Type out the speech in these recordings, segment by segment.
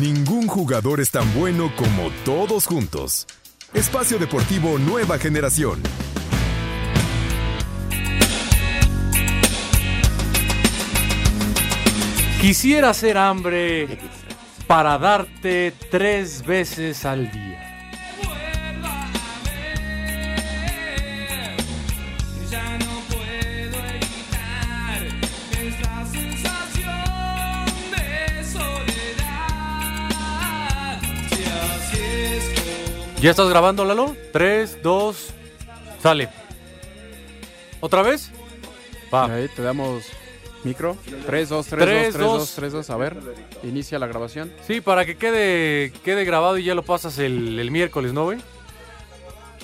Ningún jugador es tan bueno como todos juntos. Espacio Deportivo Nueva Generación. Quisiera hacer hambre para darte tres veces al día. ¿Ya estás grabando, Lalo? Tres, dos, sale. ¿Otra vez? Va. Ahí te damos micro. 3, 2, 3, 2, Tres, 3, 2, dos. 3, 2. A ver, inicia la grabación. Sí, para que quede, quede grabado y ya lo pasas el, el miércoles, ¿no, güey?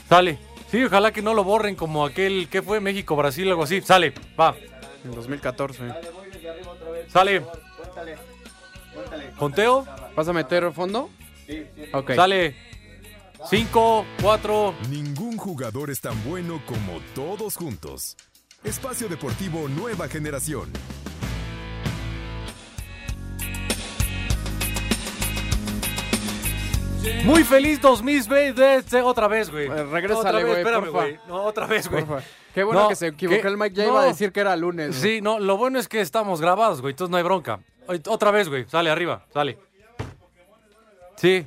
Sale. Sí, ojalá que no lo borren como aquel que fue México-Brasil, algo así. Sale, va. En 2014. Sale. Conteo. ¿Vas a meter fondo? Sí. Ok. Sale. Cinco, cuatro. Ningún jugador es tan bueno como todos juntos. Espacio Deportivo Nueva Generación. Muy feliz 2020. Otra vez, güey. Eh, regrésale, Otra vez, güey, espérame, porfa. güey. No, otra vez, güey. Porfa. Qué bueno No, que se equivocó ¿qué? el Mike. Ya No. iba a decir que era lunes. güey. Sí, no, lo bueno es que estamos grabados, güey. Entonces no hay bronca. Oy- Otra vez, güey. Sale arriba, sale. Sí.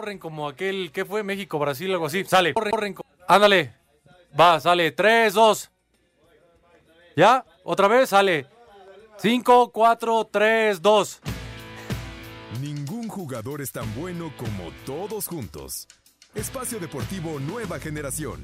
Corren como aquel que fue México-Brasil, algo así. Sale. Corren, corren. co- Ándale. Va, sale. Tres, dos. ¿Ya? Otra vez, sale. Cinco, cuatro, tres, dos. Ningún jugador es tan bueno como todos juntos. Espacio Deportivo Nueva Generación.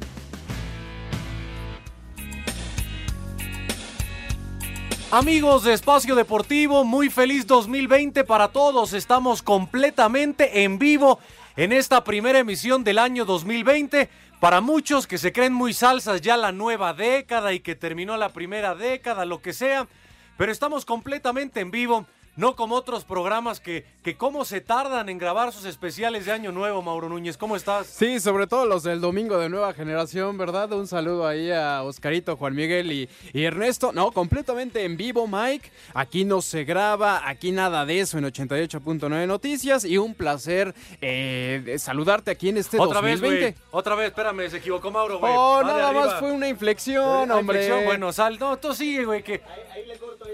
Amigos de Espacio Deportivo, muy feliz 2020 para todos. Estamos completamente en vivo en esta primera emisión del año 2020. Para muchos que se creen muy salsas ya la nueva década y que terminó la primera década, lo que sea. Pero estamos completamente en vivo, no como otros programas que, que cómo se tardan en grabar sus especiales de Año Nuevo, Mauro Núñez. ¿Cómo estás? Sí, sobre todo los del domingo de nueva generación, ¿verdad? Un saludo ahí a Oscarito, Juan Miguel y, y Ernesto. No, completamente en vivo, Mike. Aquí no se graba, aquí nada de eso en 88.9 Noticias. Y un placer eh, de saludarte aquí en este Otra vez, 2020. güey. Otra vez, espérame, se equivocó Mauro, güey. Oh, nada más fue una inflexión, hombre. inflexión, bueno, sal. No, tú sigue, güey, que.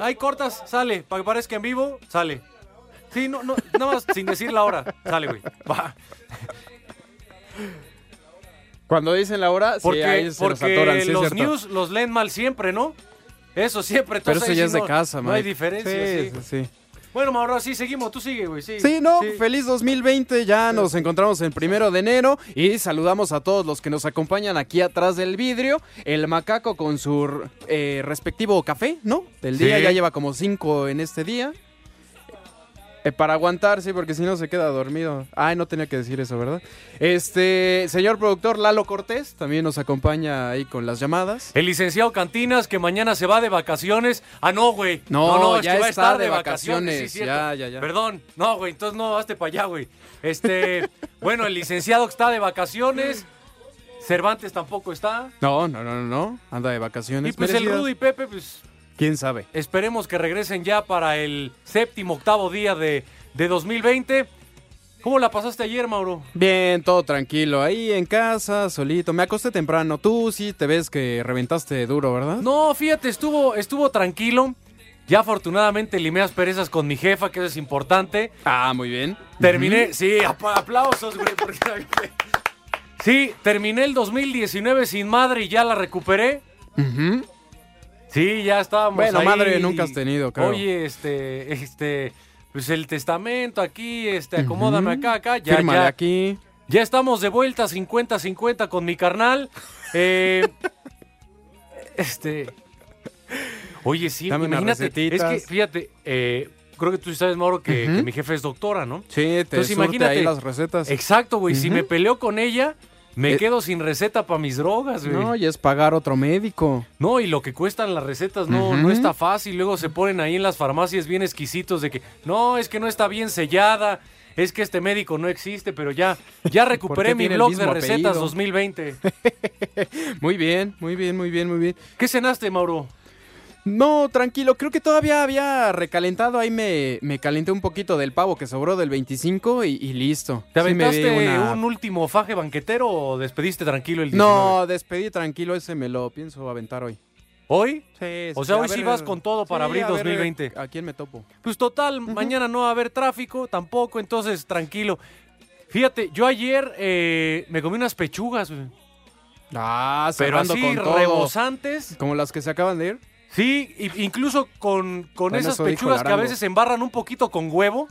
Ahí cortas, sale. Para que parezca en vivo, sale. Sí, no, no, nada más sin decir la hora. Sale, güey. Va. Cuando dicen la hora, sí, Porque, ahí se nos porque atoran, sí, los news los leen mal siempre, ¿no? Eso siempre. Pero eso ya sí es de no- casa, No hay diferencia, Sí, sí. sí, sí. Bueno, Mauro, sí, seguimos. Tú sigue, güey. Sí, Sí, no, Sí. feliz 2020, ya nos encontramos el primero de enero y saludamos a todos los que nos acompañan aquí atrás del vidrio. El macaco con su eh, respectivo café, ¿no? Del día, Sí. ya lleva como cinco en este día. Eh, para aguantar, sí, porque si no se queda dormido. Ay, no tenía que decir eso, ¿verdad? Este, señor productor Lalo Cortés también nos acompaña ahí con las llamadas. El licenciado Cantinas, que mañana se va de vacaciones. Ah, no, güey. No, es ya que va a estar de vacaciones. vacaciones, sí, cierto. ya, ya, ya. Perdón. No, güey, entonces no, hazte para allá, güey. Este, bueno, el licenciado que está de vacaciones. Cervantes tampoco está. No, no, no, no, no, anda de vacaciones. Y pues el merecidas. Rudo y Pepe, pues ¿Quién sabe? esperemos que regresen ya para el séptimo, octavo día de, de 2020. ¿Cómo la pasaste ayer, Mauro? Bien, todo tranquilo, ahí en casa, solito. Me acosté temprano. Tú sí te ves que reventaste duro, ¿verdad? No, fíjate, estuvo, estuvo tranquilo. Ya afortunadamente limé asperezas con mi jefa, que eso es importante. Ah, muy bien. Terminé, sí, apla- aplausos, güey. porque- sí, terminé el 2019 sin madre y ya la recuperé. Ujú. Sí, ya estábamos Bueno, ahí. madre nunca has tenido, creo. Oye, este, este, pues el testamento aquí, este, acomódame Ujú. acá, acá. Ya, Fírmale ya, aquí. ya estamos de vuelta 50-50 con mi carnal. Eh, este, oye, sí, Dame imagínate, es que, fíjate, eh, creo que tú sabes, Mauro, que, mi jefe es doctora, ¿no? Sí, te Entonces, imagínate. ahí las recetas. Exacto, güey. Si me peleo con ella, me Eh, quedo sin receta para mis drogas, güey. No, No, y es pagar otro médico. y lo que cuestan las recetas no, no está fácil. Luego se ponen ahí en las farmacias bien exquisitos de que, no, es que no está bien sellada, es que este médico no existe, pero ya, ya recuperé mi blog de recetas apellido? 2020. Muy bien, muy bien, muy bien, muy bien. ¿Qué cenaste, Mauro? No, tranquilo, creo que todavía había recalentado, ahí me, me calenté un poquito del pavo que sobró del 25 y, y listo. ¿Te Sí aventaste una- un último faje banquetero o despediste tranquilo el 19? No, despedí tranquilo, ese me lo pienso aventar hoy. ¿Hoy? Sí, O sí, sea, hoy sí ver- vas con todo para abrir a ver 2020. ¿A quién me topo? Pues total, mañana no va a haber tráfico tampoco, entonces tranquilo. Fíjate, yo ayer eh, me comí unas pechugas, Ah, pero así con todo. rebosantes. Como las que se acaban de ir. Sí, incluso con, con Bueno, esas pechugas que a veces se embarran un poquito con huevo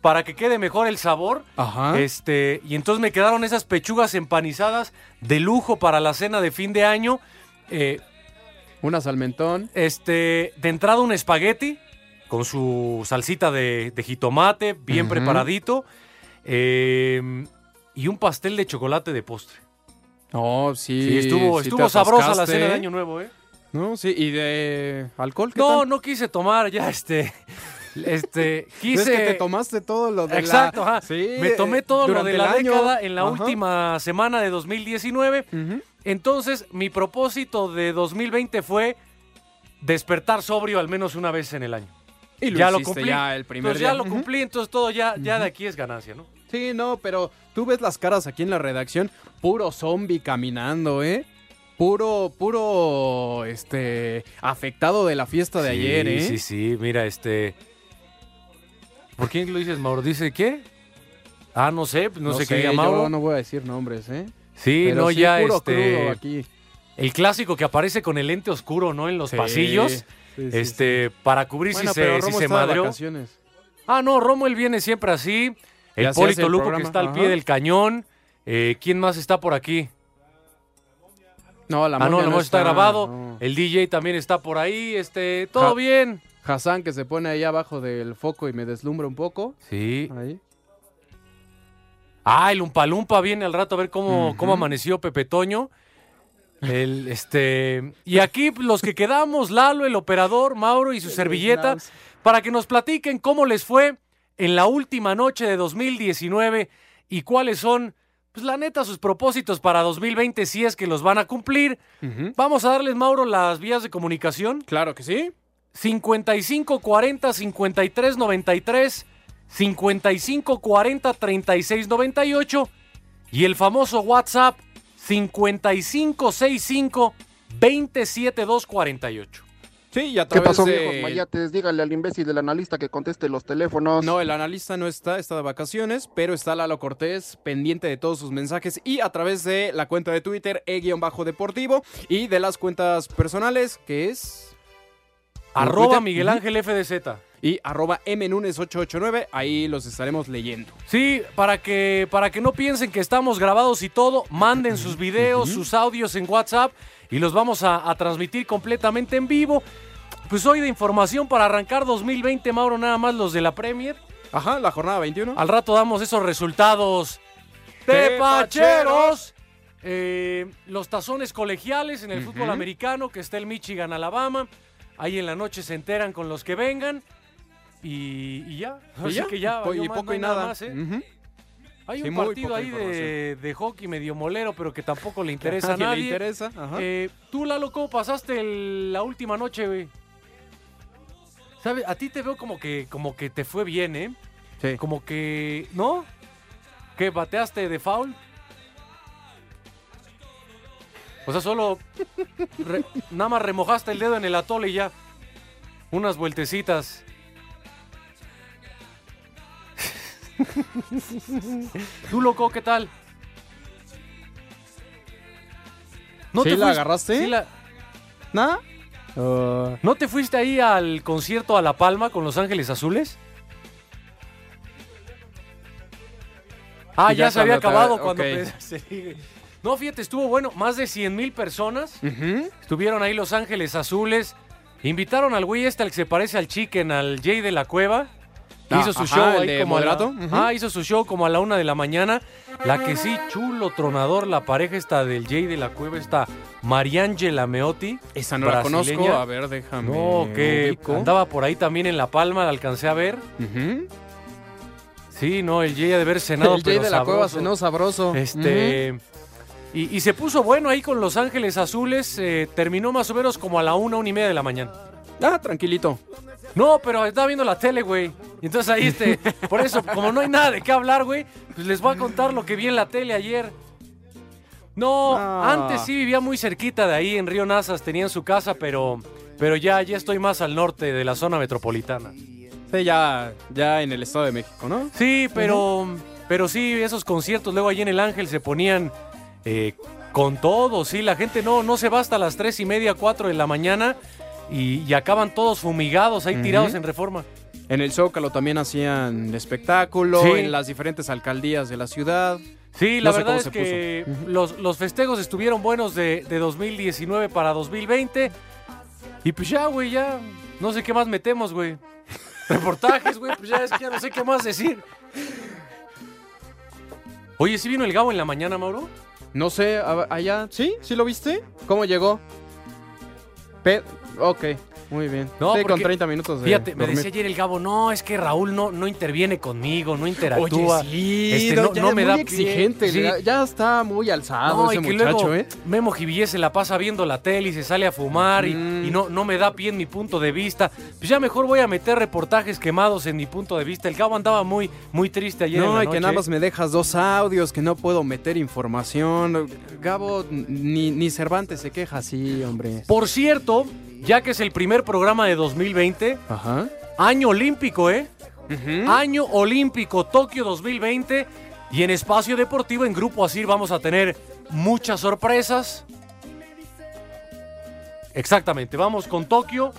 para que quede mejor el sabor. Ajá. Este, y entonces me quedaron esas pechugas empanizadas de lujo para la cena de fin de año. Eh, Una salmentón. este, de entrada un espagueti con su salsita de, de jitomate, bien preparadito. eh, y un pastel de chocolate de postre. No, sí. Sí, estuvo, sí estuvo sabrosa la cena de. Año Nuevo, ¿eh? No, sí, y de alcohol, ¿qué No, tal? no quise tomar, ya este. Este, quise. Es que te tomaste todo lo de la- Exacto, ajá. Sí, Me tomé todo lo de la año. década en la Ajá. última semana de 2019. Ujú. Entonces, mi propósito de 2020 fue despertar sobrio al menos una vez en el año. Y lo ya lo cumplí. ya el primer Entonces ya lo cumplí, entonces todo ya, ya de aquí es ganancia, ¿no? Sí, no, pero tú ves las caras aquí en la redacción, puro zombie caminando, ¿eh? Puro, puro, este, afectado de la fiesta de Sí, ayer, ¿eh? Sí, sí, mira, este. ¿Por quién lo dices, Mauro? ¿Dice qué? Ah, no sé, no, sé, qué diga Mauro. Yo no voy a decir nombres, ¿eh? Sí, Pero no, sí, ya puro este. crudo aquí. El clásico que aparece con el lente oscuro, ¿no? En los Sí, pasillos. sí, sí, este, para cubrir Bueno, si pero se, si Romo se madreó. vacaciones. Ah, no, Romo él viene siempre así. El Polito Luco programa, que está al ajá. pie del cañón. Eh, ¿Quién más está por aquí? No, la ah, no, está, grabado. no. El DJ también está por ahí. Este, todo bien. Hassan que se pone ahí abajo del foco y me deslumbra un poco. Sí. Ahí. Ah, el Umpalumpa viene al rato a ver cómo, cómo amaneció Pepe Toño. El, este, y aquí los que quedamos, Lalo, el operador, Mauro y su servilleta, para que nos platiquen cómo les fue en la última noche de 2019 y cuáles son, pues la neta, sus propósitos para 2020 si es que los van a cumplir. Ujú. Vamos a darles, Mauro, las vías de comunicación. Claro que sí. 55 40 53 93 55 40 36 98 y el famoso WhatsApp 55 65 27 2 48. Sí, y a ¿Qué través pasó, de... viejos mayates? Dígale al imbécil del analista que conteste los teléfonos. No, el analista no está, está de vacaciones, pero está Lalo Cortés pendiente de todos sus mensajes y a través de la cuenta de Twitter e-deportivo y de las cuentas personales que es Arroba? Miguel. Ángel FDZ. Y arroba mnunes889, ahí los estaremos leyendo. Sí, para que, para que no piensen que estamos grabados y todo, manden sus videos, sus audios en WhatsApp y los vamos a, a transmitir completamente en vivo. Pues hoy de información para arrancar 2020, Mauro, nada más los de la Premier. Ajá, la jornada 21. Al rato damos esos resultados tepacheros. Eh, los tazones colegiales en el fútbol americano, que está el Michigan, Alabama. Ahí en la noche se enteran con los que vengan. Y, y ya. ¿Y Así ya? que ya. Po- y poco y nada. más, ¿eh? Hay Sí, un partido ahí de, de hockey medio molero, pero que tampoco le interesa a Nadie le interesa. Ajá. Eh, Tú, Lalo, ¿cómo pasaste el- la última noche, güey? ¿Sabes? A ti te veo como que, como que te fue bien, ¿eh? Sí. Como que. ¿No? ¿Que bateaste de foul? O sea, solo. re- nada más remojaste el dedo en el atole y ya. Unas vueltecitas. ¿Tú, loco, qué tal? ¿Sí la fuiste- agarraste? sí la- ¿Nada? Uh, ¿No te fuiste ahí al concierto a La Palma con Los Ángeles Azules? Ah, ya, ya se había te- acabado cuando. Sí. No, fíjate, estuvo bueno. Más de 100 mil personas estuvieron ahí Los Ángeles Azules. Invitaron al güey este al que se parece al Chicken, al Jay de la Cueva. Ah, hizo su ajá, show el ahí de como a la- Moderato. Ah, hizo su show como a la una de la mañana. La que sí, chulo, tronador, la pareja está del Jay de la Cueva, está Mariangela Meotti. Esa no la conozco. A ver, déjame. No, que ubico. andaba por ahí también en La Palma, la alcancé a ver. Sí, no, el Jay ha de haber cenado, el Jay pero de la cueva cenó sabroso. Este. y, y se puso bueno ahí con Los Ángeles Azules. eh, terminó más o menos como a la una, una y media de la mañana. Ah, tranquilito. No, pero estaba viendo la tele, güey. Y entonces ahí, este, por eso, como no hay nada de qué hablar, güey, pues les voy a contar lo que vi en la tele ayer. No, Ah. antes sí vivía muy cerquita de ahí, en Río Nazas, tenían su casa, pero, pero ya, ya estoy más al norte de la zona metropolitana. Sí, ya, ya en el Estado de México, ¿no? Sí, pero, pero sí, esos conciertos luego allí en el Ángel se ponían eh, con todo, sí, la gente no, no se va hasta las tres y media, cuatro de la mañana y, y acaban todos fumigados ahí tirados en reforma. En el Zócalo también hacían espectáculo, Sí. en las diferentes alcaldías de la ciudad. Sí, la No sé verdad es que los, los festejos estuvieron buenos de, de 2019 para 2020. Y pues ya, güey, ya no sé qué más metemos, güey. Reportajes, güey, pues ya es que ya no sé qué más decir. Oye, ¿sí vino el Gabo en la mañana, Mauro? No sé, allá, ¿sí? ¿Sí lo viste? ¿Cómo llegó? Pe- ok, muy bien. No, sí, con porque- 30 minutos de Fíjate, me decía ayer el Gabo, no, es que Raúl no, no interviene conmigo, no interactúa. Oye, sí, este, no, ya no es me muy da exigente. Sí. Ya, está muy alzado No, ese y que muchacho, luego ¿eh? Memo Jivillet se la pasa viendo la tele y se sale a fumar y- Mm. y, no, no me da pie en mi punto de vista. Pues ya mejor voy a meter reportajes quemados en mi punto de vista. El Gabo andaba muy, muy triste ayer en No, la y que nada más me dejas dos audios, que no puedo meter información. Gabo, ni, ni Cervantes se queja así, hombre. Por cierto, ya que es el primer programa de 2020, Ajá. año olímpico, ¿eh? Año olímpico Tokio 2020 y en espacio deportivo en Grupo Asir vamos a tener muchas sorpresas. Exactamente, vamos con Tokio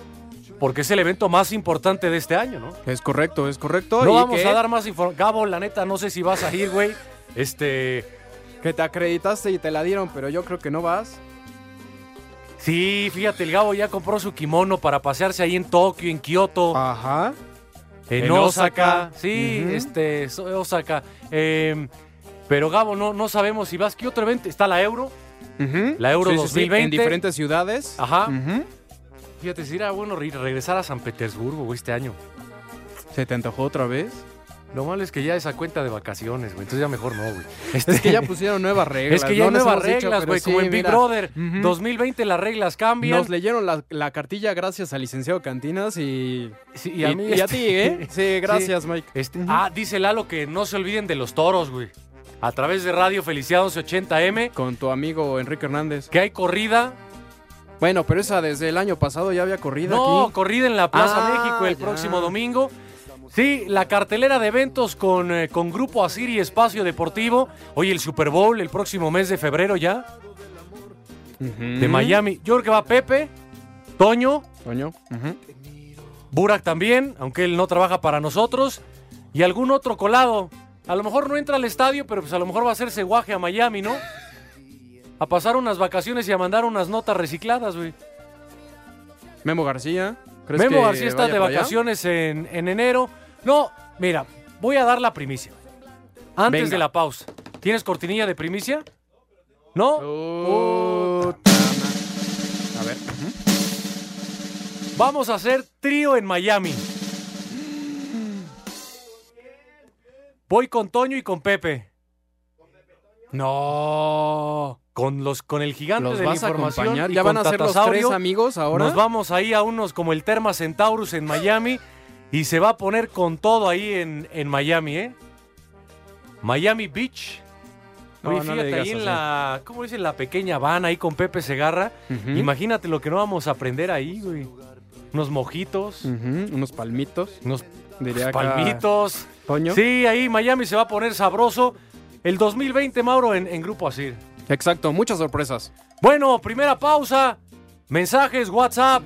porque es el evento más importante de este año, ¿no? Es correcto, es correcto. No y vamos a dar más información. Gabo, la neta, no sé si vas a ir, güey. Este, Que te acreditaste y te la dieron, pero yo creo que no vas. Sí, fíjate, el Gabo ya compró su kimono para pasearse ahí en Tokio, en Kioto. Ajá. En, En Osaka. Osaka. Sí, este, Osaka. Eh, pero Gabo, no, no sabemos si vas. ¿Qué otro evento? Está la Euro. La Euro Sí, sí, sí, 2020. en diferentes ciudades. Ajá. Ujú. Fíjate, si era bueno re- regresar a San Petersburgo, güey, este año. ¿Se te antojó otra vez? Lo malo es que ya esa cuenta de vacaciones, güey. Entonces ya mejor no, güey. Este- Es que ya pusieron nuevas reglas. Es que ya no nuevas reglas, güey. sí, como en Big mira, Brother. Ujú. 2020 las reglas cambian. Nos leyeron la, la cartilla gracias al licenciado Cantinas y, Sí, y, y a este- ti, ¿eh? Sí, gracias, Mike. Este, Ah, dice Lalo que no se olviden de los toros, güey. A través de Radio Felicidad 1180M, Con tu amigo Enrique Hernández. que hay corrida. Bueno, pero esa desde el año pasado ya había corrida No, aquí. corrida en la Plaza Ah, México el ya. próximo domingo. Sí, la cartelera de eventos con, eh, con Grupo Asir y Espacio Deportivo. Hoy el Super Bowl el próximo mes de febrero ya, de Miami. Yo creo que va Pepe, Toño, Toño. Burak también, aunque él no trabaja para nosotros. Y algún otro colado. A lo mejor no entra al estadio, pero pues a lo mejor va a hacerse guaje a Miami, ¿no? A pasar unas vacaciones y a mandar unas notas recicladas, güey. Memo García. ¿Crees Memo que García está de vacaciones en, en enero. No, mira, voy a dar la primicia. Antes Venga. de la pausa. ¿Tienes cortinilla de primicia? ¿No? A ver. Vamos a hacer trío en Miami. Voy con Toño y con Pepe. No. Con los con el gigante ¿Los de la a información. acompañar? ¿Ya van a ser los tres amigos ahora? Nos vamos ahí a unos como el Terma Centaurus en Miami y se va a poner con todo ahí en, en Miami, ¿eh? Miami Beach. No, Oye, no le fíjate ahí en así. la, ¿cómo dice? La pequeña van ahí con Pepe Segarra. Ujú. Imagínate lo que no vamos a aprender ahí, güey. Unos mojitos, Ujú, Unos palmitos. unos Diría palmitos. Toño. Sí, ahí Miami se va a poner sabroso. El 2020, Mauro, en, en Grupo Asir. Exacto, muchas sorpresas. Bueno, primera pausa. Mensajes, WhatsApp.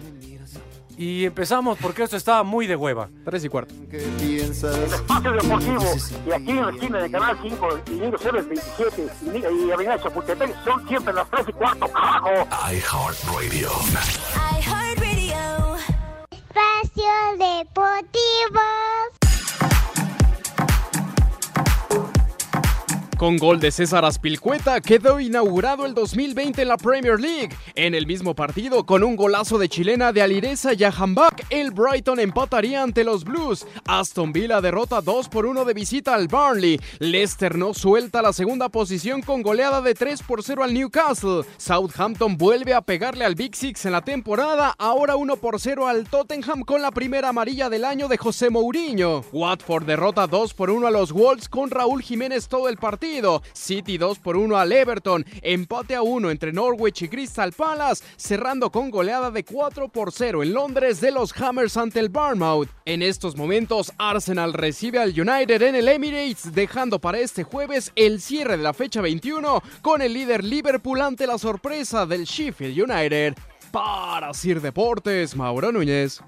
Y empezamos porque esto está muy de hueva. Tres y cuarto. Espacio Deportivo, y aquí en la esquina de Canal 5, y Niño Ceres 27, y, y Avenida Chapultepec, son siempre las 3 y cuarto, carajo. iHeartRadio. iHeartRadio. Con gol de César Aspilcueta quedó inaugurado el 2020 en la Premier League. En el mismo partido, con un golazo de chilena de Alireza Yahambak, el Brighton empataría ante los Blues. Aston Villa derrota 2 por 1 de visita al Burnley. Leicester no suelta la segunda posición con goleada de 3 por 0 al Newcastle. Southampton vuelve a pegarle al Big Six en la temporada, ahora 1 por 0 al Tottenham con la primera amarilla del año de José Mourinho. Watford derrota 2 por 1 a los Wolves con Raúl Jiménez todo el partido. City 2 por 1 al Everton. Empate a 1 entre Norwich y Crystal Palace, cerrando con goleada de 4 por 0 en Londres de los Hammers ante el Bournemouth. En estos momentos, Arsenal recibe al United en el Emirates, dejando para este jueves el cierre de la fecha 21 con el líder Liverpool ante la sorpresa del Sheffield United. Para Sir Deportes, Mauro Núñez.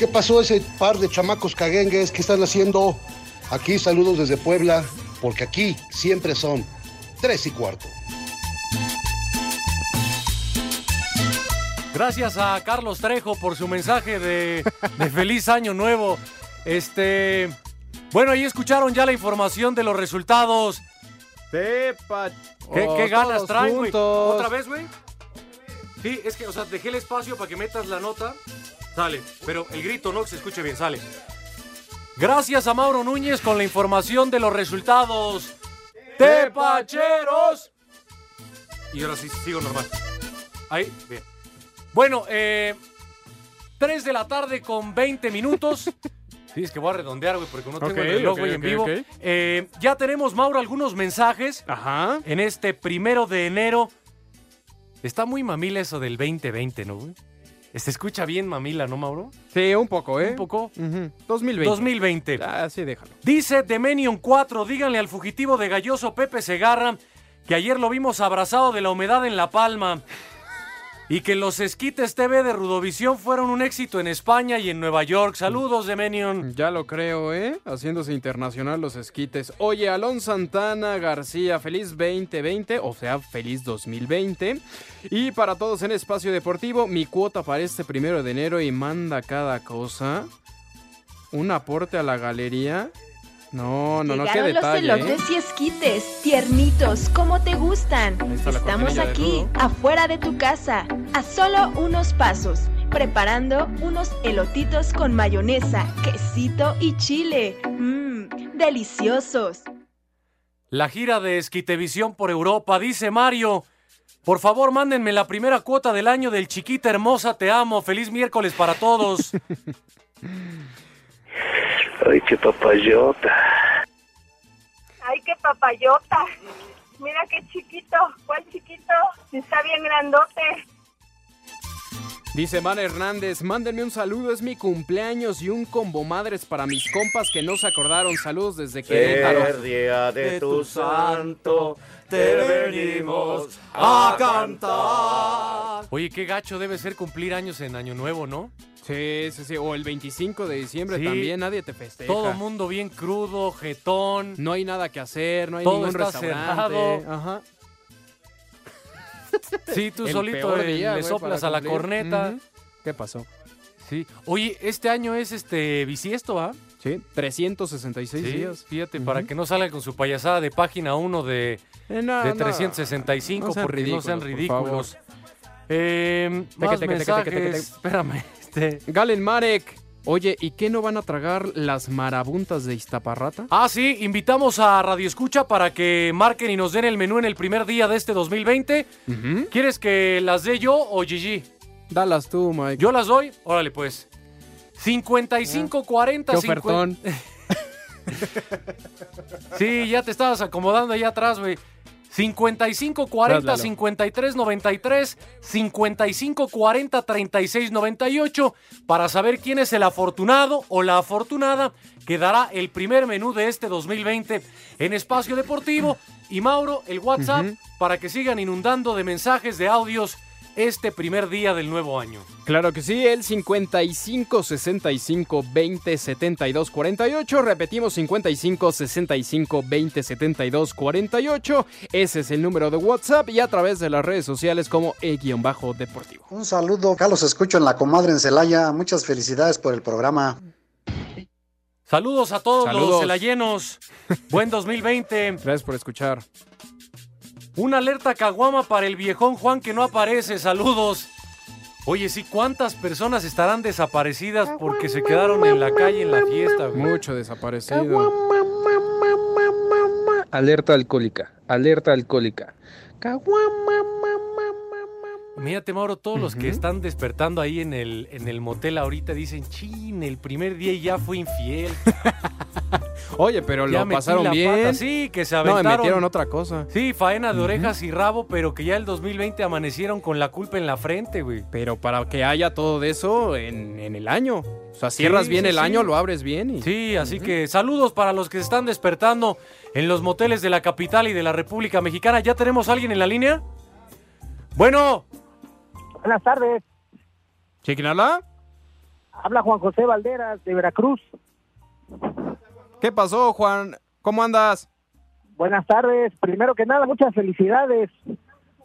¿Qué pasó ese par de chamacos caguengues? ¿Qué están haciendo? Aquí saludos desde Puebla, porque aquí siempre son tres y cuarto. Gracias a Carlos Trejo por su mensaje de, de feliz año nuevo. Este, bueno, ahí escucharon ya la información de los resultados. Pepa. ¿Qué, Oh, qué ganas todos traen, güey? ¿Otra vez, güey? Sí, es que, o sea, dejé el espacio para que metas la nota. Sale, pero el grito no se escuche bien, sale. Gracias a Mauro Núñez con la información de los resultados. ¡Tepacheros! Y ahora sí, sigo normal. Ahí, bien. Bueno, eh, 3 de la tarde con 20 minutos. Sí, es que voy a redondear, güey, porque no tengo Ok, el reloj, güey, en vivo. Eh, ya tenemos, Mauro, algunos mensajes Ajá. en este primero de enero. Está muy mamila eso del 2020, ¿no, güey? Se escucha bien mamila, ¿no, Mauro? Sí, un poco, ¿eh? Un poco. Ujú. 2020. 2020. Ah, sí, déjalo. Dice Demenion 4, díganle al fugitivo de Galloso Pepe Segarra que ayer lo vimos abrazado de la humedad en La Palma y que los esquites TV de Rudovisión fueron un éxito en España y en Nueva York. Saludos, Demenion. Ya lo creo, ¿eh? Haciéndose internacional los esquites. Oye, Alon Santana García, feliz 2020, o sea, feliz 2020. Y para todos en Espacio Deportivo, mi cuota para este primero de enero y manda cada cosa. Un aporte a la galería. No, no, no, qué Llegaron detalle. los ¿eh? elotes y esquites, tiernitos, como te gustan. Estamos aquí, afuera de tu casa, a solo unos pasos, preparando unos elotitos con mayonesa, quesito y chile. Mmm, deliciosos. La gira de Esquitevisión por Europa, dice Mario. Por favor, mándenme la primera cuota del año del Chiquita Hermosa, te amo. Feliz miércoles para todos. Ay, qué papayota. Ay, qué papayota. Mira qué chiquito. ¿Cuál chiquito? Está bien grandote. Dice Man Hernández, mándenme un saludo, es mi cumpleaños y un combo madres para mis compas que no se acordaron. Saludos desde Querétaro. día de tu santo, te venimos a cantar. Oye, qué gacho debe ser cumplir años en Año Nuevo, ¿no? Sí, sí, sí. O el 25 de diciembre Sí. también, nadie te festeja. Todo mundo bien crudo, jetón. No hay nada que hacer, no hay Todo ningún está restaurante. cerrado. Ajá. Sí, tú El solito día, le soplas a la corneta. ¿Qué pasó? Sí. Oye, este año es este bisiesto, ¿ah? Sí, 366 Sí, días. fíjate, para que no salga con su payasada de página 1 de, Eh, no, de no. 365, No sean porque no sean ridículos, por ridículos. Eh, más mensajes. Espérame, este... Galen Marek. Oye, ¿y qué no van a tragar las marabuntas de Iztaparrata? Ah, sí, invitamos a Radio Escucha para que marquen y nos den el menú en el primer día de este 2020. Ujú. ¿Quieres que las dé yo o Gigi? Dalas tú, Mike. Yo las doy, órale pues. 55 40 Qué 50. ofertón. Sí, ya te estabas acomodando ahí atrás, güey. 55 40 Traslalo. 53 93 55 40 36 98 para saber quién es el afortunado o la afortunada que dará el primer menú de este 2020 en Espacio Deportivo y Mauro el WhatsApp para que sigan inundando de mensajes de audios este primer día del nuevo año? Claro que sí, el 55 65 20 72 48. Repetimos 55 65 20 72 48. Ese es el número de WhatsApp y a través de las redes sociales como e-deportivo. Un saludo, Carlos, escucho en la comadre en Celaya. Muchas felicidades por el programa. Saludos a todos los Saludos. celayenos. Buen 2020. Gracias por escuchar. Una alerta caguama para el viejón Juan que no aparece. Saludos. Oye, sí, ¿cuántas personas estarán desaparecidas porque se quedaron en la calle en la fiesta? güey? Mucho desaparecido. Alerta alcohólica, alerta alcohólica. Mírate, Mauro, todos los que están despertando ahí en el, en el motel ahorita dicen, chin, el primer día ya fue infiel. Oye, pero ya lo metí pasaron la bien. pata". Sí, que se No, aventaron. me metieron otra cosa. Sí, faena de orejas y rabo, pero que ya el 2020 amanecieron con la culpa en la frente, güey. Pero para que haya todo de eso en, en el año. O sea, cierras Sí, bien sí, el sí. año, lo abres bien y... Sí, así que saludos para los que se están despertando en los moteles de la capital y de la República Mexicana. ¿Ya tenemos a alguien en la línea? Bueno, Buenas tardes. ¿Sí, quién habla? Habla Juan José Valderas de Veracruz. ¿Qué pasó, Juan? ¿Cómo andas? Buenas tardes. Primero que nada, muchas felicidades.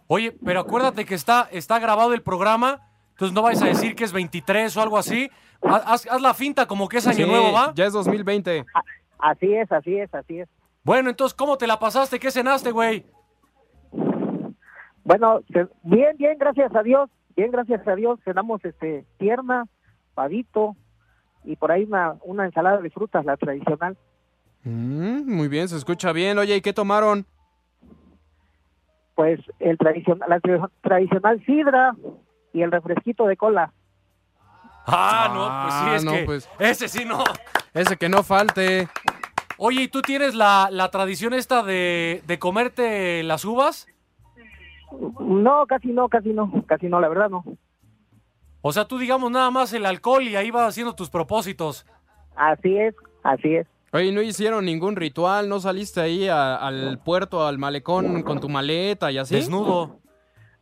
oye, pero acuérdate que está, está grabado el programa, entonces no vais a decir que es 23 o algo así. Ha- Haz, haz la finta como que es año Sí, nuevo, ¿va? Ya es 2020. Así es, así es, así es. Bueno, entonces, ¿cómo te la pasaste? ¿Qué cenaste, güey? Bueno, se- bien, bien, gracias a Dios. Bien, gracias a Dios. Cenamos este pierna, pavito y por ahí una, una ensalada de frutas, la tradicional. Mm, muy bien, se escucha bien. Oye, ¿y qué tomaron? Pues el tradicional, la tra- tradicional sidra y el refresquito de cola. Ah, no, pues sí, Ah, es no, que pues. ese sí no. Ese que no falte. Oye, ¿y tú tienes la, la tradición esta de, de comerte las uvas? No, casi no, casi no, casi no, la verdad no. O sea, tú digamos nada más el alcohol y ahí vas haciendo tus propósitos. Así es, así es. Oye, ¿no hicieron ningún ritual? ¿No saliste ahí a- al puerto, al malecón con tu maleta y así? Desnudo.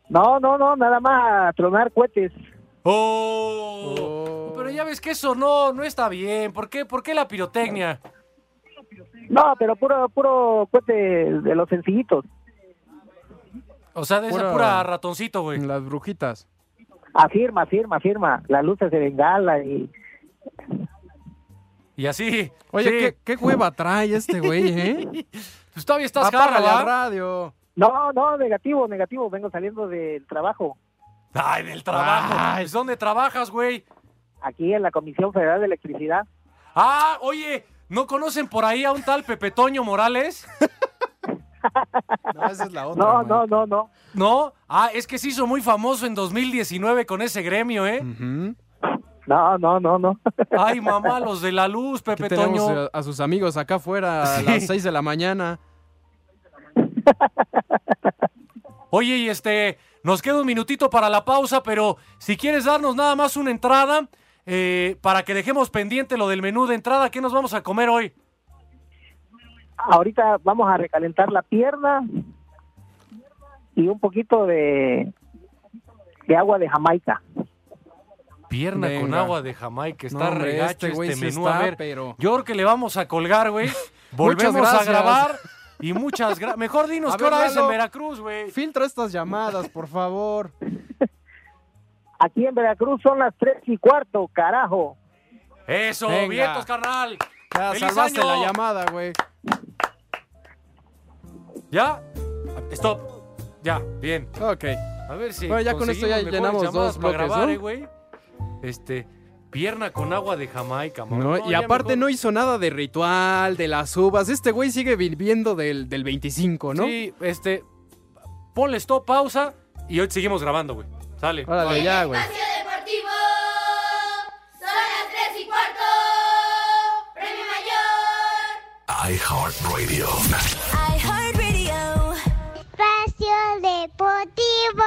No, no, no, nada más a tronar cohetes. Oh. Pero ya ves que eso no, no está bien. ¿Por qué, ¿Por qué la pirotecnia? No, pero puro, puro cohete de los sencillitos. O sea, de esa Pura- pura ratoncito, güey. Las brujitas. Afirma, afirma, afirma. Las luces de bengala y... Y así. Oye, sí. ¿qué, qué hueva trae este güey, eh? Pues todavía estás jarra, al ¿va? radio. No, no, negativo, negativo. Vengo saliendo del trabajo. Ay, del trabajo. Ay. Pues, ¿Dónde trabajas, güey? Aquí en la Comisión Federal de Electricidad. Ah, oye, ¿no conocen por ahí a un tal Pepe Toño Morales? No, esa es la otra. No, no, no, no. ¿No? Ah, es que se hizo muy famoso en 2019 con ese gremio, ¿eh? Ujú. No, no, no, no. Ay, mamá, los de la luz, Pepe Toño. a, a sus amigos acá afuera a las 6 de la mañana. Oye, y este, nos queda un minutito para la pausa, pero si quieres darnos nada más una entrada, eh, para que dejemos pendiente lo del menú de entrada, ¿qué nos vamos a comer hoy? Ahorita vamos a recalentar la pierna y un poquito de, de agua de Jamaica. Pierna con agua de Jamaica, está No, hombre, regacho este este, menú. está, a ver, pero- yo creo que le vamos a colgar, güey. Volvemos a grabar y muchas gracias. Mejor dinos A qué ver, hora es en. Veracruz, güey. Filtra estas llamadas, por favor. Aquí en Veracruz son las tres y cuarto, carajo. Eso, Venga. vientos, carnal. Ya ¡Feliz salvaste año! la llamada, güey. ¿Ya? Stop. Ya, bien. Ok. A ver si. Bueno, ya con esto ya llenamos dos para bloques, grabar, ¿no? eh, güey. Este, pierna con agua de Jamaica, mano. No, No, y aparte mejor- no hizo nada de ritual, de las uvas. Este güey sigue viviendo del, del 25, ¿no? Sí, este. Ponle stop, pausa y hoy seguimos grabando, güey. Sale. Órale, ya, güey. Espacio Deportivo. Son las 3 y cuarto. Premio Mayor. iHeartRadio. iHeartRadio. Espacio Deportivo.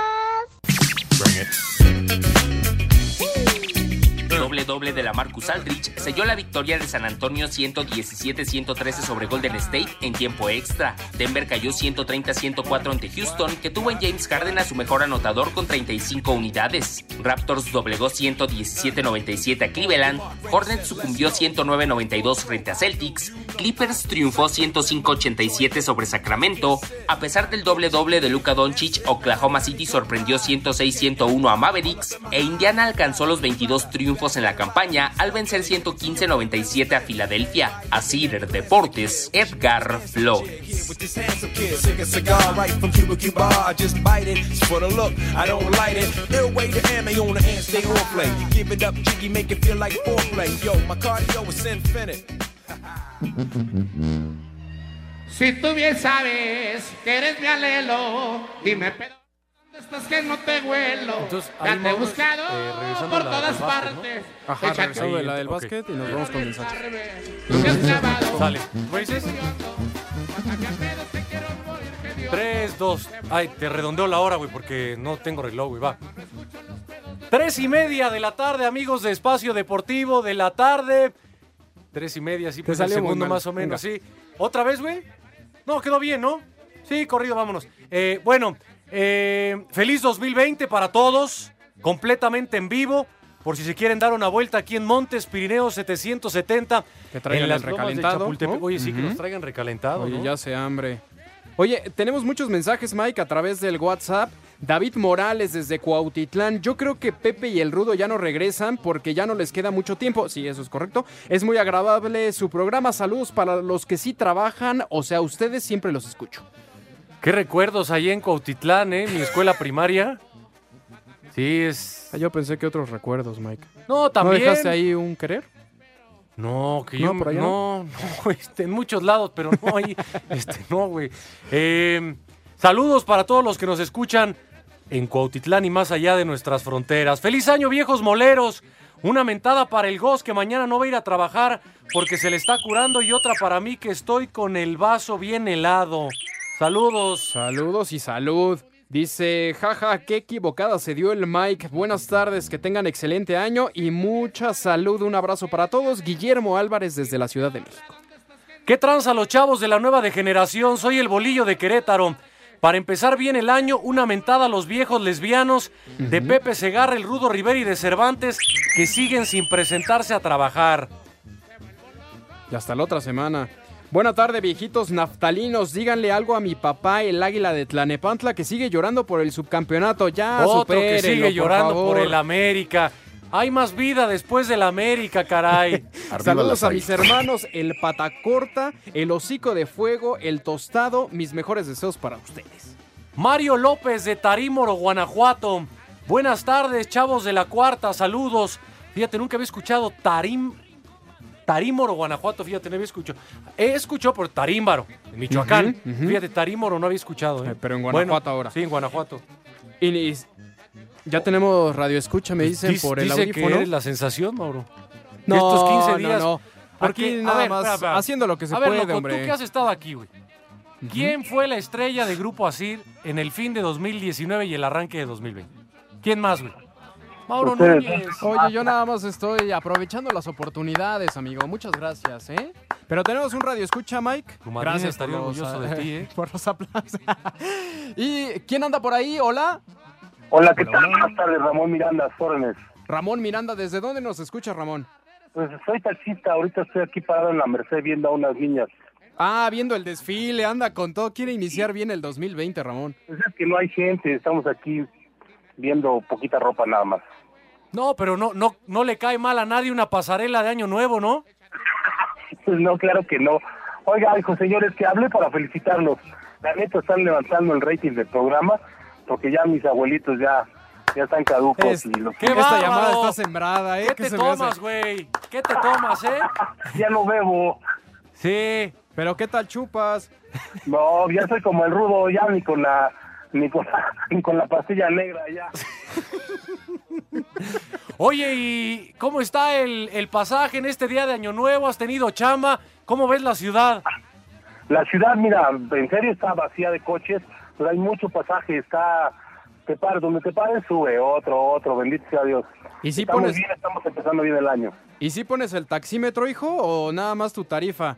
Doble de la Marcus Aldrich selló la victoria de San Antonio 117-113 sobre Golden State en tiempo extra. Denver cayó 130-104 ante Houston, que tuvo en James Harden a su mejor anotador con 35 unidades. Raptors doblegó 117-97 a Cleveland. Hornets sucumbió 109-92 frente a Celtics. Clippers triunfó 105-87 sobre Sacramento. A pesar del doble doble de Luka Doncic, Oklahoma City sorprendió 106-101 a Mavericks e Indiana alcanzó los 22 triunfos en la campaña al vencer 115-97 a Filadelfia. A Cider Deportes, Edgar Flores. Si tú bien sabes que eres mi alelo, dime, pero ¿dónde estás que no te huelo? Entonces, ya te he buscado eh, regresando por todas partes. Ajá, regresando de la del básquet y nos vamos con mensajes. Sale. Races. 3, 2. Ay, te redondeo la hora, güey, porque no tengo reloj, güey. Va. Tres y media de la tarde, amigos de Espacio Deportivo de la tarde. Tres y media, sí, pues el segundo más o menos, Venga. sí. ¿Otra vez, güey? No, quedó bien, ¿no? Sí, corrido, vámonos. Eh, bueno, eh, feliz 2020 para todos, completamente en vivo. Por si se quieren dar una vuelta aquí en Montes Pirineos 770. Que traigan en las el de recalentado. Oye, sí, que nos traigan recalentado. Oye, ¿no? ya se hambre. Oye, tenemos muchos mensajes, Mike, a través del WhatsApp. David Morales desde Cuautitlán. Yo creo que Pepe y el Rudo ya no regresan porque ya no les queda mucho tiempo. Sí, eso es correcto. Es muy agradable su programa. Saludos para los que sí trabajan. O sea, ustedes siempre los escucho. Qué recuerdos ahí en Cuautitlán, ¿eh? Mi escuela primaria. Sí, es... Ah, Yo pensé que otros recuerdos, Mike. No, también. ¿No dejaste ahí un querer? No, que No, yo... por allá no, no, este, en muchos lados, pero no ahí. este, no, güey. Eh, saludos para todos los que nos escuchan en Cuautitlán y más allá de nuestras fronteras. ¡Feliz año, viejos moleros! Una mentada para el Gos que mañana no va a ir a trabajar porque se le está curando y otra para mí que estoy con el vaso bien helado. Saludos. Saludos y salud. Dice, jaja, qué equivocada se dio el Mike. Buenas tardes, que tengan excelente año y mucha salud. Un abrazo para todos. Guillermo Álvarez desde la Ciudad de México. ¿Qué tranza los chavos de la nueva degeneración? Soy el bolillo de Querétaro. Para empezar bien el año, una mentada a los viejos lesbianos de Pepe Segarra, el Rudo Rivera y de Cervantes que siguen sin presentarse a trabajar. Y hasta la otra semana. Buena tarde, viejitos naftalinos. Díganle algo a mi papá, el águila de Tlanepantla, que sigue llorando por el subcampeonato. Ya, Otro que sigue llorando por, el América. Hay más vida después del América, caray. Saludos a mis hermanos, el patacorta, el hocico de fuego, el tostado. Mis mejores deseos para ustedes. Mario López de Tarímoro, Guanajuato. Buenas tardes, chavos de la cuarta, saludos. Fíjate, nunca había escuchado Tarim, Tarímoro, Guanajuato, fíjate, no había escuchado. He escuchado por Tarímbaro, en Michoacán. Ujú, ujú. Fíjate, Tarímoro no había escuchado. ¿eh? pero en Bueno, Guanajuato ahora. Sí, en Guanajuato. Y, y- ya tenemos radio escucha, me dicen Dice, por el dice audífono. que eres la sensación, Mauro. No, Estos 15 no, días. no. Porque, Aquí nada ver, más haciendo lo que se a ver, puede, loco, hombre. tú que has estado aquí, güey. ¿Quién fue la estrella de Grupo Asir en el fin de 2019 y el arranque de 2020? ¿Quién más, güey? Mauro Ustedes. Núñez. Oye, yo nada más estoy aprovechando las oportunidades, amigo. Muchas gracias, ¿eh? Pero tenemos un radio escucha, Mike. Tu Gracias estaría orgulloso de ti, ¿eh? Por los aplausos. ¿Y quién anda por ahí? Hola. Hola, ¿qué tal? Buenas tardes, Ramón Miranda, órdenes. Ramón Miranda, ¿desde dónde nos escucha, Ramón? Pues soy taxista, ahorita estoy aquí parado en la Merced viendo a unas niñas. Ah, viendo el desfile, anda con todo. Quiere iniciar bien el 2020, Ramón. Pues es que no hay gente, estamos aquí viendo poquita ropa nada más. No, pero no, no, no le cae mal a nadie una pasarela de Año Nuevo, ¿no? Pues no, claro que no. Oiga, hijo, señores, que hablé para felicitarlos. La neta están levantando el rating del programa porque ya mis abuelitos ya, ya están caducos. Es- y los- ¡Qué Esta bárbaro! llamada está sembrada, ¿eh? ¿Qué ¿Qué te se tomas, güey? ¿Qué te tomas, eh? Ya no bebo. Sí. Pero ¿qué tal chupas? No, ya soy como el rudo, ya ni con la ni con la, ni con la pastilla negra ya. Oye, ¿y cómo está el, el pasaje en este día de Año Nuevo? ¿Has tenido chamba? ¿Cómo ves la ciudad? La ciudad, mira, en serio está vacía de coches, pero hay mucho pasaje, está te pares, donde te pares, sube otro, otro, bendito sea Dios. ¿Y si estamos pones- bien, estamos empezando bien el año. ¿Y si pones el taxímetro, hijo, o nada más tu tarifa?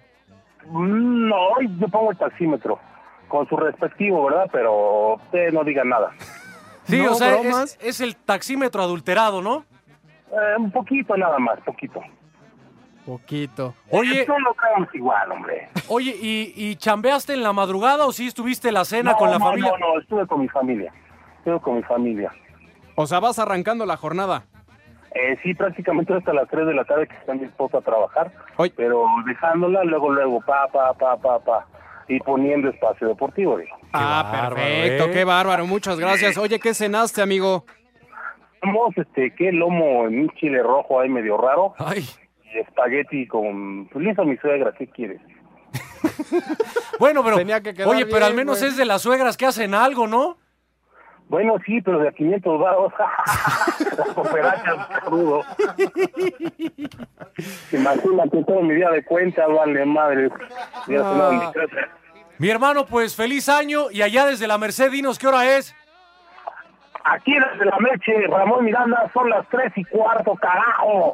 Mm, No, yo pongo el taxímetro, con su respectivo, ¿verdad? Pero usted no diga nada. Sí, No o sea, es, es el taxímetro adulterado, ¿no? Eh, un poquito nada más, poquito. Poquito. Oye, lo creamos igual, hombre. oye, ¿y, y chambeaste en la madrugada o sí estuviste en la cena no, con la no, familia? No, no, estuve con mi familia. Estuve con mi familia. O sea, vas arrancando la jornada. Eh, sí, prácticamente hasta las 3 de la tarde que está mi esposa a trabajar. Oy. Pero dejándola, luego, luego, pa, pa, pa, pa, pa. Y poniendo espacio deportivo, digo. ah, bárbaro, perfecto, ¿eh? qué bárbaro, muchas gracias. Oye, ¿qué cenaste, amigo? Este, qué lomo en un chile rojo ahí medio raro. Ay, Y espagueti con... Pues hizo mi suegra, ¿qué quieres? bueno, pero, Tenía que quedar oye, pero al menos güey. es de las suegras que hacen algo, ¿no? Bueno, sí, pero de a 500 baros. La cooperacha crudo. Imagínate todo mi día de cuenta, vale madre. Casa. Mi hermano, pues feliz año y allá desde la Merced, dinos qué hora es. Aquí desde la Meche, Ramón Miranda, son las 3 y cuarto, carajo.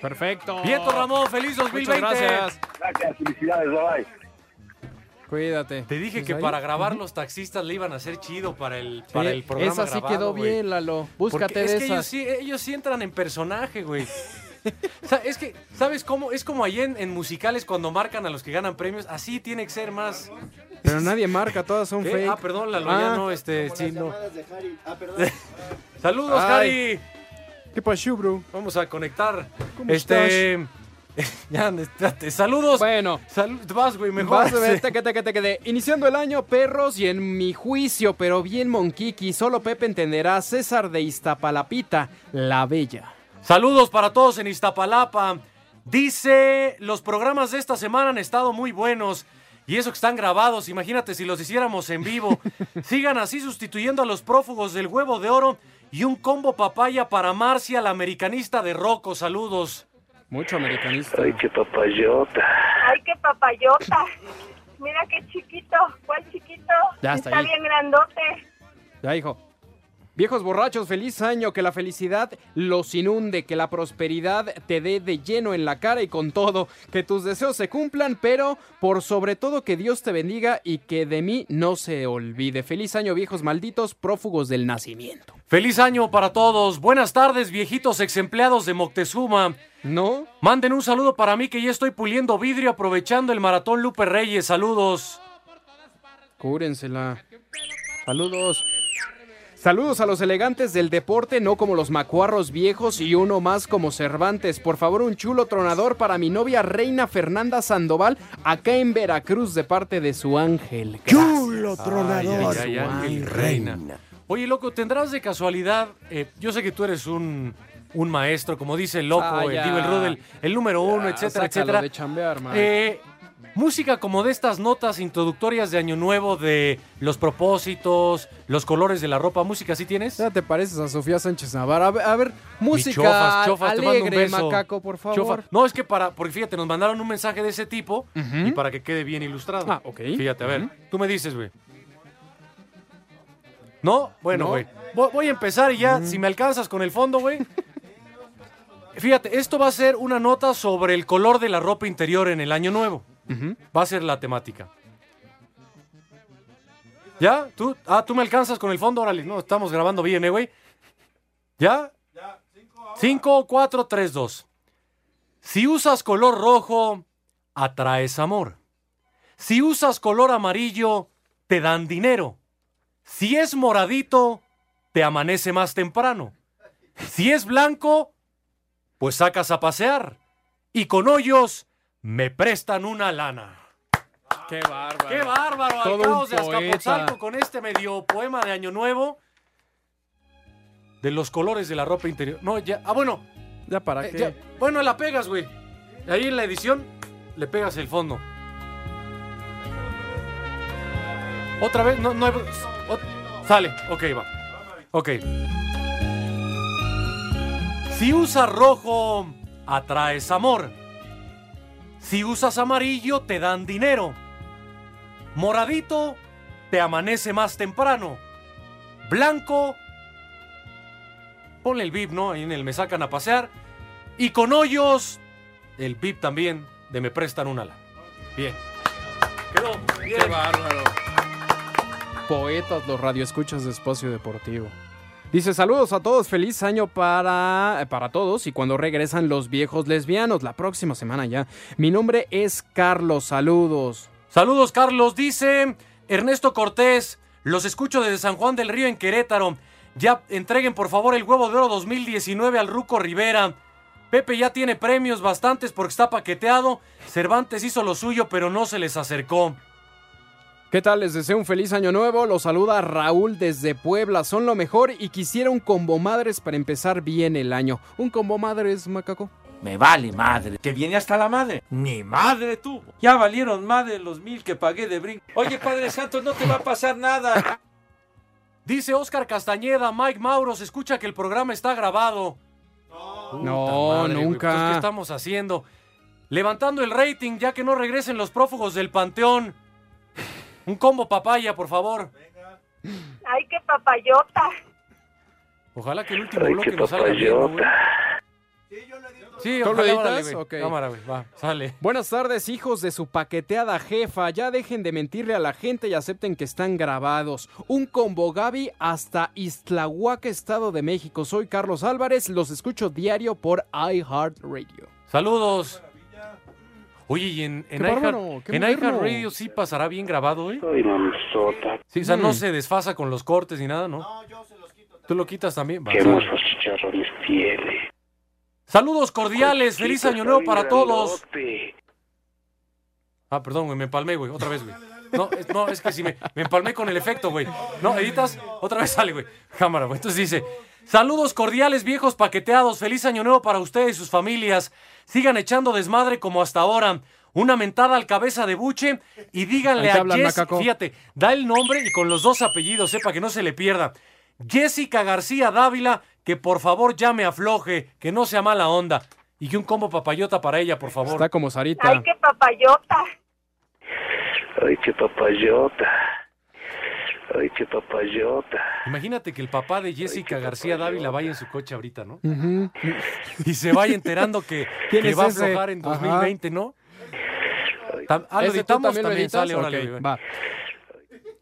Perfecto. Vientos, Ramón, feliz 2020. Muchas gracias. Gracias, felicidades, bye bye. Cuídate. Te dije Pues que ahí- para grabar los taxistas le iban a hacer chido para el, para el programa Esa sí grabado, quedó bien, Lalo. Porque Búscate es de que ellos sí, ellos sí entran en personaje, güey. O sea, es que, ¿sabes cómo? Es como ahí en, en musicales cuando marcan a los que ganan premios. Así tiene que ser más. Pero nadie marca, todas son ¿Eh? fake. Ah, perdón, Lalo, ya Ah. no, este, sí, no. Saludos, Ay. Cari. ¿Qué pasó, bro? Vamos a conectar. ¿Cómo este. ya, espérate, saludos. Bueno. Salud, vas, güey, mejor. Vas a ver, teque, teque, teque, de- Iniciando el año, perros, y en mi juicio, pero bien monquiqui, solo Pepe entenderá, César de Iztapalapita, la bella. Saludos para todos en Iztapalapa. Dice, los programas de esta semana han estado muy buenos. Y eso que están grabados, imagínate si los hiciéramos en vivo. Sigan así sustituyendo a los prófugos del huevo de oro y un combo papaya para Marcia, la americanista de Rocco. Saludos. Mucho americanista. Ay, qué papayota. Ay, qué papayota. Mira qué chiquito. ¿Cuál chiquito? Ya está Está ahí. bien grandote. Ya, hijo. Viejos borrachos, feliz año, que la felicidad los inunde, que la prosperidad te dé de lleno en la cara y con todo, que tus deseos se cumplan, pero por sobre todo que Dios te bendiga y que de mí no se olvide. Feliz año, viejos malditos, prófugos del nacimiento. Feliz año para todos. Buenas tardes, viejitos ex empleados de Moctezuma. ¿No? Manden un saludo para mí que ya estoy puliendo vidrio aprovechando el maratón Lupe Reyes. Saludos. Cúrensela. Saludos. Saludos a los elegantes del deporte, no como los macuarros viejos y uno más como Cervantes. Por favor, un chulo tronador para mi novia Reina Fernanda Sandoval, acá en Veracruz, de parte de su ángel. Chulo Ay, ay, ay, ángel, reina. Oye, loco, ¿tendrás de casualidad? eh, yo sé que tú eres un, un maestro, como dice el loco, Ah, el ya. Divo, el Rudel, el número uno, Ya, etcétera, etcétera. de chambear, man. Eh, música como de estas notas introductorias de Año Nuevo, de los propósitos, los colores de la ropa, ¿música sí tienes? Ya te pareces a Sofía Sánchez Navarra. A ver, a ver, música chofas, chofas, te mando un alegre, beso. macaco, por favor. Chofa. No, es que para, porque fíjate, nos mandaron un mensaje de ese tipo y para que quede bien ilustrado. Ah, ok. Fíjate, a ver, tú me dices, güey. ¿No? Bueno, No. güey. Voy, voy a empezar y ya, si me alcanzas con el fondo, güey. Fíjate, esto va a ser una nota sobre el color de la ropa interior en el año nuevo. Va a ser la temática. ¿Ya? ¿Tú? Ah, tú me alcanzas con el fondo, órale. No, estamos grabando bien, ¿eh, güey? ¿Ya? 5, 4, 3, 2. Si usas color rojo, atraes amor. Si usas color amarillo, te dan dinero. Si es moradito, te amanece más temprano. Si es blanco, pues sacas a pasear. Y con hoyos, me prestan una lana. Qué bárbaro. ¡Qué bárbaro! Todo Al caos de. Azcapotzalco con este medio poema de Año Nuevo. De los colores de la ropa interior. No, ya. Ah, bueno. ¿Ya para eh, qué? ya. Bueno, la pegas, güey. Ahí en la edición le pegas el fondo. Otra vez, no, no hay- Sale, ok, va. Ok. Si usas rojo, atraes amor. Si usas amarillo, te dan dinero. Moradito, te amanece más temprano. blanco. Ponle el VIP, ¿no? Ahí en el Me Sacan a Pasear. Y con hoyos, el VIP también de Me Prestan un ala. Bien. Quedó bien. Qué bárbaro. Poetas, los radioescuchas de Espacio Deportivo. Dice, saludos a todos, feliz año para, para todos y cuando regresan los viejos lesbianos, la próxima semana ya. Mi nombre es Carlos, saludos. Saludos, Carlos. Dice Ernesto Cortés. Los escucho desde San Juan del Río en Querétaro. Ya entreguen por favor el huevo de oro 2019 al Ruco Rivera. Pepe ya tiene premios bastantes porque está paqueteado. Cervantes hizo lo suyo, pero no se les acercó. ¿Qué tal? Les deseo un feliz año nuevo. Los saluda Raúl desde Puebla. Son lo mejor y quisiera un combo madres para empezar bien el año. ¿Un combo madres, macaco? Me vale madre. ¿Que viene hasta la madre? Ni madre tuvo. Ya valieron madre los mil que pagué de brinco. Oye, Padre Santo, no te va a pasar nada. Dice Oscar Castañeda, Mike Mauro, se escucha que el programa está grabado. No, nunca. pues, ¿Qué estamos haciendo? Levantando el rating ya que no regresen los prófugos del panteón. Un combo papaya, por favor. Ay, qué papayota. Ojalá que el último Ay, bloque nos salga bien, ¿no, güey? Sí, ¿Tú lo ojalá, órale, editas? güey. Ok. Cámara, güey, va, sale. Buenas tardes, hijos de su paqueteada jefa. Ya dejen de mentirle a la gente y acepten que están grabados. Un combo Gaby hasta Iztlahuaca, Estado de México. Soy Carlos Álvarez. Los escucho diario por iHeartRadio. Saludos. Oye, y en, en iHeart- en iHeartRadio sí pasará bien grabado, ¿eh? Sí, o sea, no Mm. se desfasa con los cortes ni nada, ¿no? No, yo se los quito. ¿Tú lo quitas también? Va, Qué hermosos chicharrones tiene. Saludos cordiales, feliz año nuevo para todos. Grandote. Ah, perdón, güey, me empalmé, güey, otra vez, güey. No, es, no, es que si me, me empalmé con el efecto, güey. No, editas, otra vez sale, güey. Cámara, güey. Entonces dice, saludos cordiales, viejos paqueteados, feliz año nuevo para ustedes y sus familias. Sigan echando desmadre como hasta ahora. Una mentada al cabeza de buche y díganle a hablan, Jess, macaco. fíjate, da el nombre y con los dos apellidos, sepa que no se le pierda. Jessica García Dávila, que por favor ya me afloje, que no sea mala onda. Y que un combo papayota para ella, por favor. Está como Sarita. Ay, qué papayota. Ay, qué papayota. Ay, qué papayota. Imagínate que el papá de Jessica García Dávila vaya en su coche ahorita, ¿no? Y se vaya enterando que, ¿Quién que es va a aflojar en Ajá. 2020, ¿no? Tam- Ah, lo ¿Ese tú editamos también también, lo órale, va.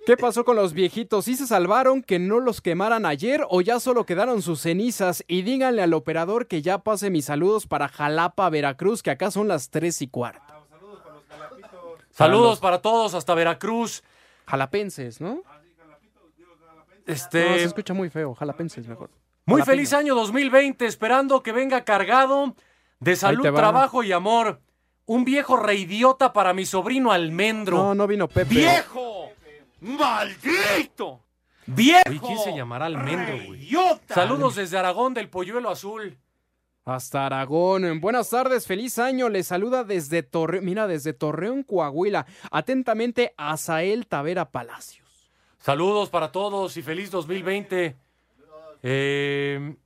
¿Qué pasó con los viejitos? ¿Sí se salvaron que no los quemaran ayer o ya solo quedaron sus cenizas? Y díganle al operador que ya pase mis saludos para Jalapa, Veracruz, que acá son las 3 y cuarto. Saludos para todos hasta Veracruz. Jalapenses, ¿no? Este, No, se escucha muy feo. Jalapenses mejor. muy Jalapeño. feliz año 2020, esperando que venga cargado de salud, trabajo y amor. Un viejo reidiota para mi sobrino Almendro. No, no vino Pepe. ¡Viejo! ¡Maldito! ¡Viejo! ¿quién se llamará Almendro, güey? Saludos desde Aragón del Polluelo Azul. Hasta Aragón. Buenas tardes, feliz año. Les saluda desde Torreón. Mira, desde Torreón, Coahuila. Atentamente, Azael Tavera Palacios. Saludos para todos y feliz 2020. Eh,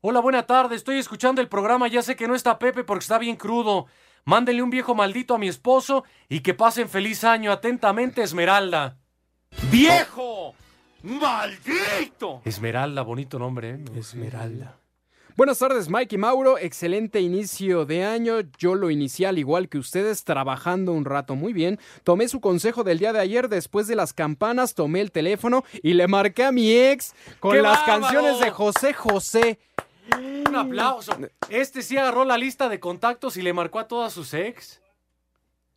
hola, buena tarde. Estoy escuchando el programa. Ya sé que no está Pepe porque está bien crudo. Mándenle un viejo maldito a mi esposo y que pasen feliz año. Atentamente, Esmeralda. ¡Viejo! ¡Maldito! Esmeralda, bonito nombre, ¿eh? Esmeralda. Buenas tardes, Mike y Mauro. Excelente inicio de año. Yo lo inicié al igual que ustedes, trabajando un rato muy bien. Tomé su consejo del día de ayer. Después de las campanas, tomé el teléfono y le marqué a mi ex con ¡Qué las bárbaro! canciones de José José. Un aplauso. Este sí agarró la lista de contactos y le marcó a todas sus ex.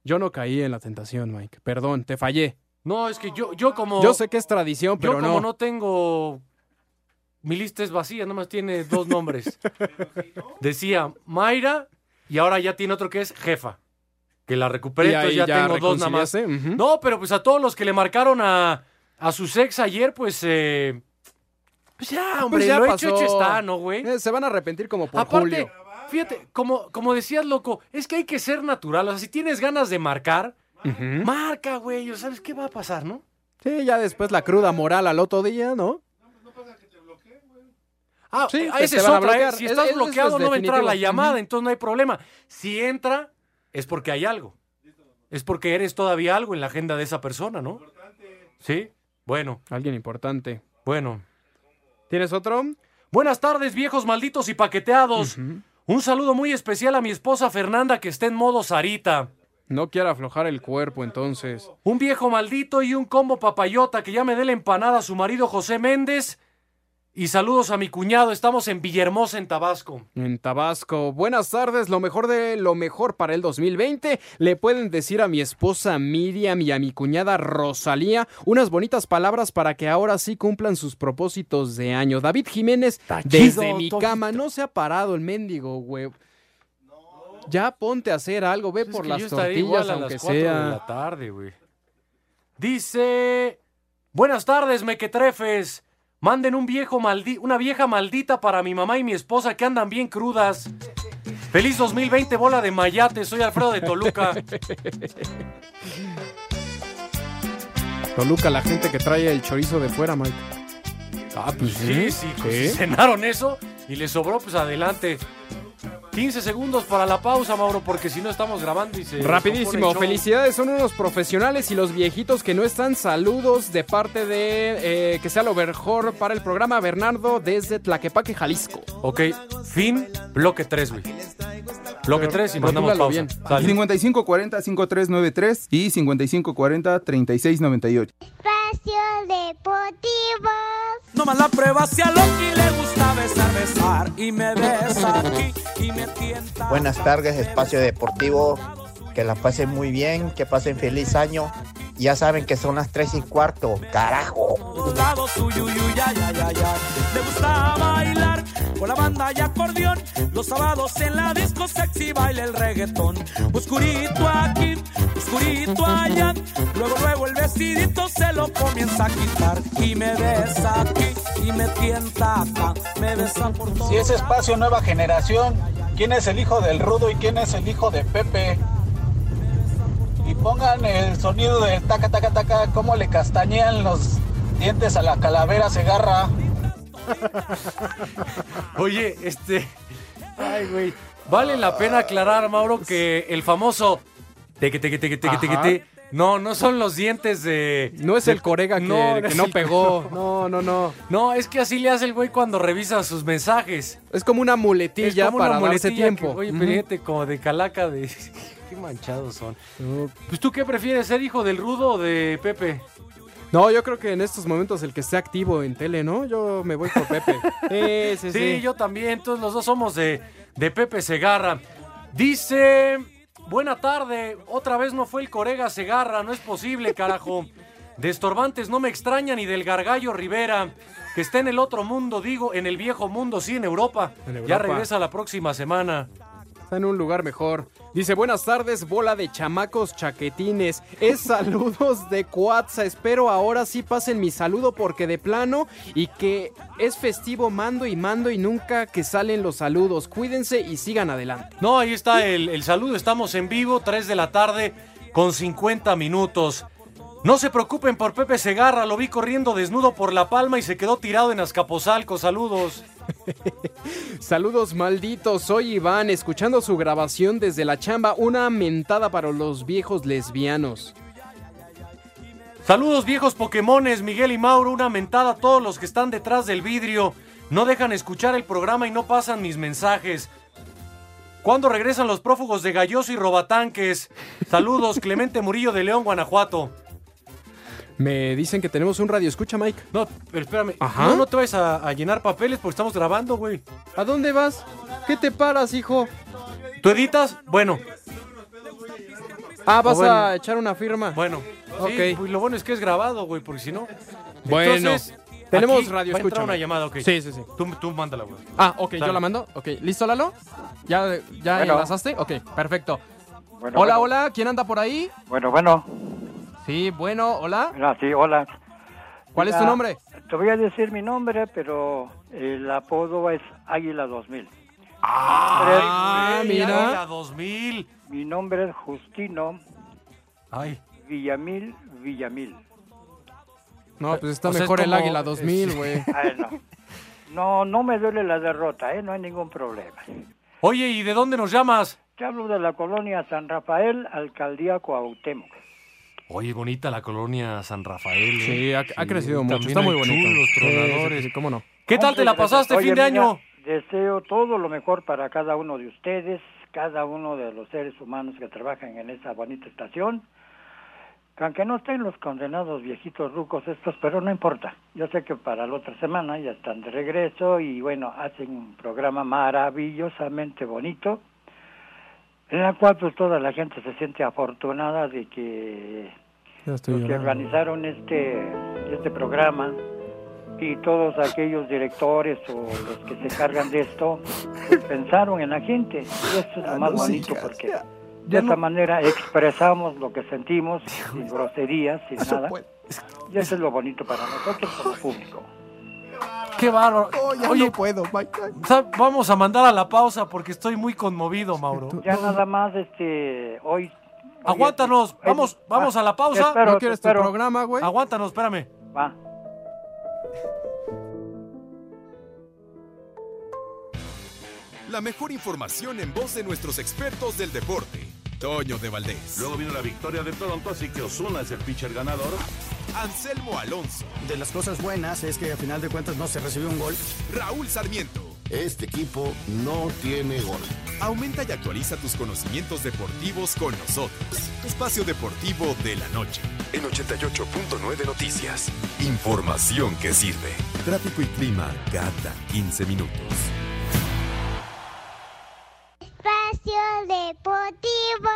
Yo no caí en la tentación, Mike. Perdón, te fallé. No, es que yo, yo como. Yo sé que es tradición, Yo pero como no. no tengo. Mi lista es vacía, nomás tiene dos nombres. Decía Mayra y ahora ya tiene otro que es jefa. Que la recuperé, entonces ya, ya tengo dos nada más. No, pero pues a todos los que le marcaron a, a sus ex ayer, pues. eh, pues ya, hombre, Pues ya lo pasó. hecho está, ¿no, güey? Eh, se van a arrepentir como por Aparte, Julio. fíjate, como, como decías, loco, es que hay que ser natural. O sea, si tienes ganas de marcar, marca, güey. o ¿Sabes qué va a pasar, no? Sí, ya después la cruda moral al otro día, ¿no? Ah, Sí, ese es a ¿eh? bloquear. Si Es- estás es- bloqueado es no va a entrar la llamada, entonces no hay problema. Si entra, es porque hay algo. Es porque eres todavía algo en la agenda de esa persona, ¿no? Sí, bueno. Alguien importante. Bueno. ¿Tienes otro? Buenas tardes, viejos malditos y paqueteados. Un saludo muy especial a mi esposa Fernanda que está en modo Sarita. No quiere aflojar el cuerpo entonces. Un viejo maldito y un combo papayota que ya me dé la empanada a su marido José Méndez. Y saludos a mi cuñado, estamos en Villahermosa, en Tabasco. En Tabasco. Buenas tardes, lo mejor de lo mejor para el 2020. Le pueden decir a mi esposa Miriam y a mi cuñada Rosalía unas bonitas palabras para que ahora sí cumplan sus propósitos de año. David Jiménez, desde mi cama, no se ha parado el mendigo, güey. Ya ponte a hacer algo, ve Es por las tortillas, a aunque las 4 de sea. la tarde, güey. Dice, buenas tardes, mequetrefes. Manden un viejo maldi una vieja maldita para mi mamá y mi esposa que andan bien crudas. Feliz 2020, bola de mayate. Soy Alfredo de Toluca. Toluca, la gente que trae el chorizo de fuera, Mike. Ah, pues sí, sí, pues, si cenaron eso y les sobró, pues adelante. 15 segundos para la pausa, Mauro, porque si no estamos grabando y se. Rapidísimo, felicidades, son unos profesionales y los viejitos que no están, saludos de parte de eh, que sea lo mejor para el programa Bernardo desde Tlaquepaque, Jalisco. Ok, fin, bloque 3, güey. Bloque 3 y mandamos pausa. bien. Sale. 5540-5393 y 5540-3698. Espacio Deportivo. No más la prueba si a Loki le gusta besar, besar y me besa aquí y me tienta. Buenas tardes, Espacio Deportivo. Que la pasen muy bien, que pasen feliz año. Ya saben que son las 3 y cuarto. Carajo. Todos lados, uy, uy, uy, ay, ay, ay, ay. Le gusta bailar con la banda y acordeón. Los sábados en la disco sexy baila el reggaetón. Oscurito aquí, oscurito allá. Luego, luego el vestidito se lo comienza a quitar. Y me besa aquí y me tienta acá. Me besa por todo. Si es espacio nueva generación, ¿quién es el hijo del Rudo y quién es el hijo de Pepe? Y pongan el sonido del taca taca taca, cómo le castañean los dientes a la calavera Segarra. Oye, este. Ay, güey. Vale la pena aclarar, Mauro, que el famoso. Teque, teque, teque, teque, teque, No, no son los dientes de. No es el corega que no el- pegó. No, no, no. No, es que así le hace el güey cuando revisa sus mensajes. Es como una muletilla Es como una para darse muletilla tiempo. que, oye, Ujú. fíjate, como de calaca de. Qué manchados son. Pues tú qué prefieres, ser hijo del rudo o de Pepe? No, yo creo que en estos momentos el que esté activo en tele, ¿no? Yo me voy por Pepe. Sí, sí, Sí, sí. yo también. Entonces los dos somos de, de Pepe Segarra. Dice, buena tarde. Otra vez no fue el Corega Segarra. No es posible, carajo. De estorbantes no me extraña ni del Gargallo Rivera. Que está en el otro mundo, digo, en el viejo mundo, sí, en Europa. En Ya Europa. regresa la próxima semana. Está en un lugar mejor. Dice, buenas tardes, bola de chamacos chaquetines. Es saludos de Cuatza. Espero ahora sí pasen mi saludo porque de plano y que es festivo mando y mando y nunca que salen los saludos. Cuídense y sigan adelante. No, ahí está el, el saludo. Estamos en vivo, 3 de la tarde con 50 minutos. No se preocupen por Pepe Segarra, lo vi corriendo desnudo por La Palma y se quedó tirado en Azcapotzalco. Saludos. Saludos malditos, soy Iván, escuchando su grabación desde la chamba, una mentada para los viejos lesbianos. Saludos viejos Pokémones, Miguel y Mauro, una mentada a todos los que están detrás del vidrio. No dejan escuchar el programa y no pasan mis mensajes. ¿Cuándo regresan los prófugos de Galloso y Robatanques? Saludos, Clemente Murillo de León, Guanajuato. Me dicen que tenemos un radio escucha, Mike. No, pero espérame. Ajá. No, no te vayas a, a llenar papeles porque estamos grabando, güey. ¿A dónde vas? ¿Qué te paras, hijo? ¿Tú editas? Bueno. Ah, vas Ah, bueno. a echar una firma. Bueno. Ok. Sí, pues lo bueno es que es grabado, güey, porque si no... Bueno, Entonces, tenemos aquí radio va a entrar escucha, una llamada, ok. Sí, sí, sí. Tú, tú mándala, güey. Ah, ok, yo la mando. Ok, ¿listo, Lalo? ¿Ya, ya Bueno. enlazaste? Ok, perfecto. Bueno, hola, bueno. hola, ¿quién anda por ahí? Bueno, bueno. Sí, bueno, hola. Ah, sí, hola. ¿Cuál es tu nombre? Te voy a decir mi nombre, pero el apodo es Águila 2000. Ah, Tres- mira. La 2000. Mi nombre es Justino Ay. Villamil Villamil. No, pues está O sea, mejor es el como- Águila 2000, güey. Ay, no. no, no me duele la derrota, ¿eh? No hay ningún problema. Oye, ¿y de dónde nos llamas? Te hablo de la colonia San Rafael, alcaldía Cuauhtémoc. Oye, bonita la colonia San Rafael. ¿eh? Sí, ha, ha crecido mucho. Está muy bonito. chulos Sí, tronadores. sí, sí, cómo no. ¿Qué tal te la pasaste fin de año? Deseo todo lo mejor para cada uno de ustedes, cada uno de los seres humanos que trabajan en esa bonita estación. Que aunque no estén los condenados viejitos rucos estos, pero no importa. Yo sé que para la otra semana ya están de regreso y bueno, hacen un programa maravillosamente bonito, en el cual pues toda la gente se siente afortunada de que los que organizaron este, este programa y todos aquellos directores o los que se cargan de esto pues, pensaron en la gente. Y esto es lo más bonito porque de esta manera expresamos lo que sentimos sin groserías, sin nada. y eso es lo bonito para nosotros como público. Qué bárbaro. ya Oye, no puedo, Vamos a mandar a la pausa porque estoy muy conmovido, Mauro. Ya nada más este hoy Aguántanos, vamos, eh, vamos ah, a la pausa. espero, ¿No quieres tu programa, güey? Aguántanos, espérame. Va. La mejor información en voz de nuestros expertos del deporte. Toño de Valdés. Luego vino la victoria de Toronto, así que Osuna es el pitcher ganador. Anselmo Alonso. De las cosas buenas es que a final de cuentas no se recibió un gol. Raúl Sarmiento. Este equipo no tiene gol. Aumenta y actualiza tus conocimientos deportivos con nosotros. Espacio Deportivo de la Noche. En 88.9 Noticias. Información que sirve. Tráfico y clima cada 15 minutos. Espacio Deportivo.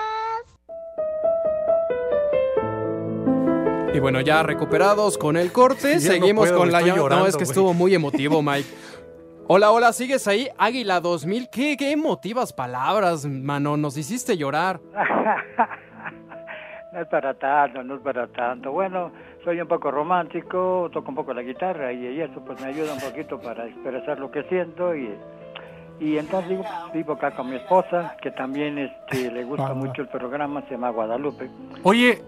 Y bueno, ya recuperados con el corte, no seguimos puedo, con la llamada. No, llorando, es que güey. estuvo muy emotivo, Mike. Hola, hola, ¿sigues ahí? Águila 2000, qué, qué emotivas palabras, mano, nos hiciste llorar. No es para tanto, no es para tanto. Bueno, soy un poco romántico, toco un poco la guitarra y, y eso pues me ayuda un poquito para expresar lo que siento y, y entonces vivo acá con mi esposa, que también este, le gusta mucho el programa, se llama Guadalupe. Oye,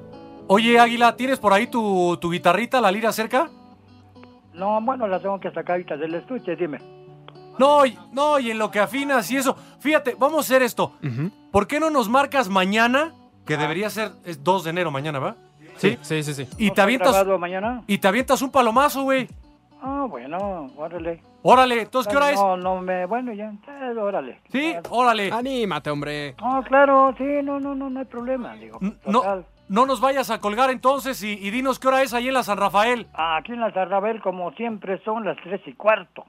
oye, Águila, ¿tienes por ahí tu, tu guitarrita, la lira cerca? No, bueno, la tengo que sacar ahorita del estuche, dime. No, y- no, y en lo que afinas y eso. Fíjate, vamos a hacer esto. ¿Por qué no nos marcas mañana? Que debería ser es 2 de enero mañana, ¿va? Sí, sí, sí, sí. Y ¿No te avientas. mañana? Y te avientas un palomazo, güey. Ah, bueno, órale. Órale, entonces, ¿qué hora es? No, no me, bueno, ya, eh, órale. Sí, órale. Anímate, hombre. No, claro, sí, no, no, no, no hay problema, digo. No, total. No nos vayas a colgar entonces y, y dinos qué hora es ahí en la San Rafael. Aquí en la Sarrabel, como siempre, son las tres y cuarto.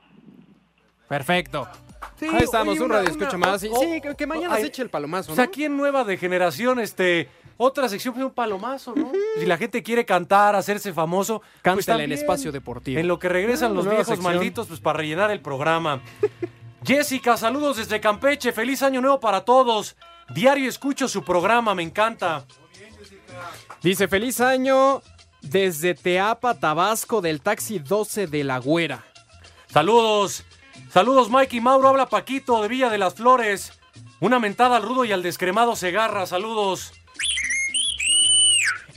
Perfecto. Sí, Ahí estamos, oye, un una- radio escucha una- más. oh, sí, que, que mañana ay, se eche el palomazo, O ¿no? sea, aquí en Nueva de Generación, este, otra sección pues un palomazo, ¿no? Si la gente quiere cantar, hacerse famoso, pues Cántale en también. Espacio Deportivo. En lo que regresan Ah, los viejos sección. malditos, pues para rellenar el programa. Jessica, saludos desde Campeche, feliz año nuevo para todos. Diario escucho su programa, me encanta. Dice, feliz año desde Teapa, Tabasco, del taxi 12 de la Güera. Saludos, saludos Mike y Mauro, habla Paquito de Villa de las Flores. Una mentada al rudo y al descremado Segarra, saludos.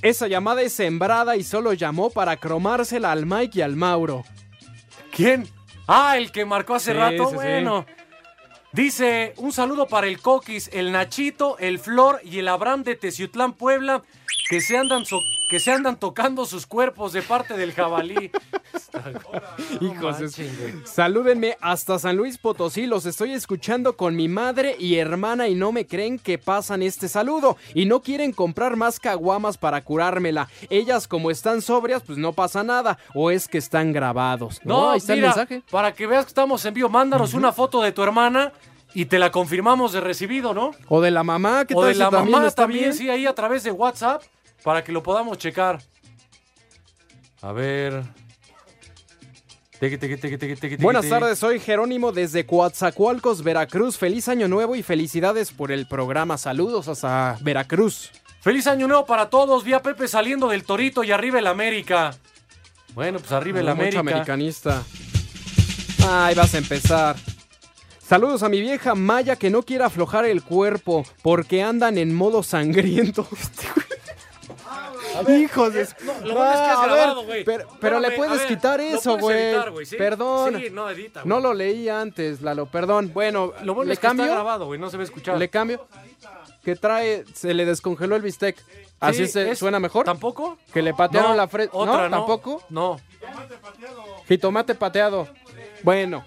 Esa llamada es sembrada y solo llamó para cromársela al Mike y al Mauro. ¿Quién? Ah, el que marcó hace Sí, rato. sí, sí. Dice, un saludo para el Coquis, el Nachito, el Flor y el Abraham de Teciutlán, Puebla, que se andan, so- que se andan tocando sus cuerpos de parte del jabalí. Hijos, güey. salúdenme hasta San Luis Potosí, los estoy escuchando con mi madre y hermana y no me creen que pasan este saludo y no quieren comprar más caguamas para curármela. Ellas como están sobrias, pues no pasa nada o es que están grabados. No, No, ahí está mira, el mensaje. para que veas que estamos en vivo, mándanos una foto de tu hermana y te la confirmamos de recibido, ¿no? O de la mamá, ¿qué O tal de la también mamá también, sí, ahí a través de WhatsApp, para que lo podamos checar. A ver. Teque, Buenas tardes, soy Jerónimo desde Coatzacoalcos, Veracruz. Feliz año nuevo y felicidades por el programa. Saludos hasta Veracruz. Feliz año nuevo para todos. Vi a Pepe saliendo del Torito y arriba el América. Bueno, pues arriba el Mucho América. americanista. Ay, vas a empezar. Saludos a mi vieja Maya que no quiere aflojar el cuerpo porque andan en modo sangriento. Hijos de... No, lo bueno es que es a ver, grabado, güey. Pero, pero le puedes a ver, quitar eso, güey. Perdón. Sí, no, edita, güey. No lo leí antes, Lalo, perdón. Bueno, Lo bueno ¿le es que cambio? está grabado, güey, no se va a escuchar. ¿Le cambio? Que trae, se le descongeló el bistec. ¿Así Sí, se es- suena mejor? ¿Tampoco? Que le patearon No, la frente. otra, no. ¿Tampoco? No. Jitomate pateado. Bueno.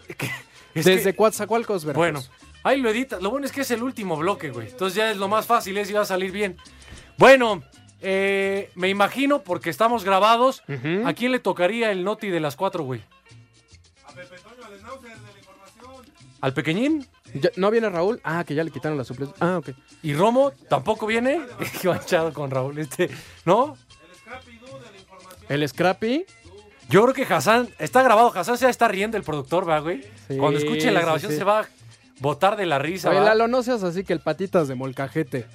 Es Desde que- Coatzacoalcos, ¿verdad? Bueno, ahí lo edita. Lo bueno es que es el último bloque, güey. Entonces ya es lo más fácil, es y va a salir bien. Bueno, eh, me imagino, porque estamos grabados, ¿a quién le tocaría el noti de las cuatro, güey? ¿Al pequeñín? Ya- ¿No viene Raúl? Ah, que ya le quitaron la suplencia. Ah, ok. ¿Y Romo tampoco viene? Qué manchado con Raúl, este, ¿no? El Scrappy. Yo creo que Hassan, está grabado, Hassan se está riendo el productor, ¿va, güey? Sí, Cuando escuche la grabación sí. se va a botar de la risa, Oye. Lalo, no seas así que el patitas de molcajete.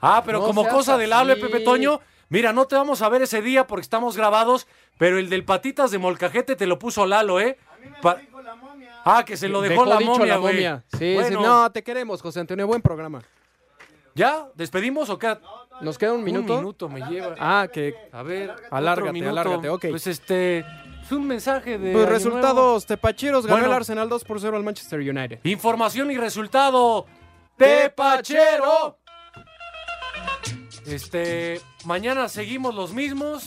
Ah, pero No como cosa del hable, así. Pepe Toño, mira, no te vamos a ver ese día porque estamos grabados, pero el del patitas de molcajete te lo puso Lalo, ¿eh? Pa- ah, que se lo dejó, la dicho momia, la güey. momia. Sí, Bueno, sí. No, te queremos, José Antonio. Buen programa. ¿Ya? ¿Despedimos o qué? ¿Nos queda un minuto? Un minuto me lleva. Ah, que. A ver, Alárgate, alárgate, ok. Pues este, es un mensaje de. Pues resultados, Tepacheros ganó Bueno. el Arsenal 2 por 0 al Manchester United. Información y resultado. Tepachero. Este, mañana seguimos los mismos.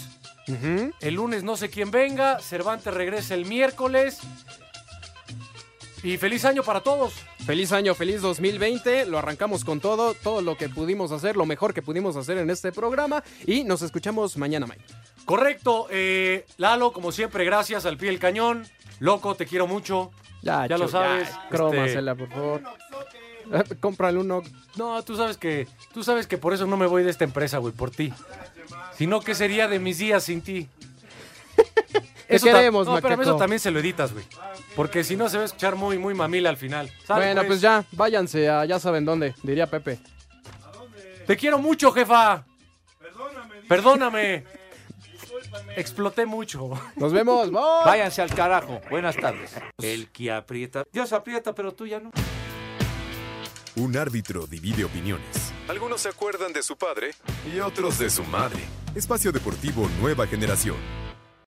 El lunes no sé quién venga. Cervantes regresa el miércoles. Y feliz año para todos. Feliz año, feliz 2020. Lo arrancamos con todo, todo lo que pudimos hacer, lo mejor que pudimos hacer en este programa. Y nos escuchamos mañana, Mike. Correcto. eh, Lalo, como siempre, gracias al pie del cañón. Loco, te quiero mucho. Ya, Ya lo sabes. ya, este, Crómasela, por favor. Cómprale uno. No, tú sabes que tú sabes que por eso no me voy de esta empresa, güey, por ti. Sino que sería de mis días sin ti. Te ta- queremos, No, macaco. eso también se lo editas, güey. Porque si no se va a escuchar muy, muy mamila al final. Sale, Bueno, pues ya, váyanse a ya saben dónde, diría Pepe. Te quiero mucho, jefa. Perdóname. Exploté mucho. Nos vemos. Bye. Váyanse al carajo. Buenas tardes. El que aprieta. Dios aprieta, pero tú ya no. Un árbitro divide opiniones. Algunos se acuerdan de su padre y otros de su madre. Espacio Deportivo Nueva Generación.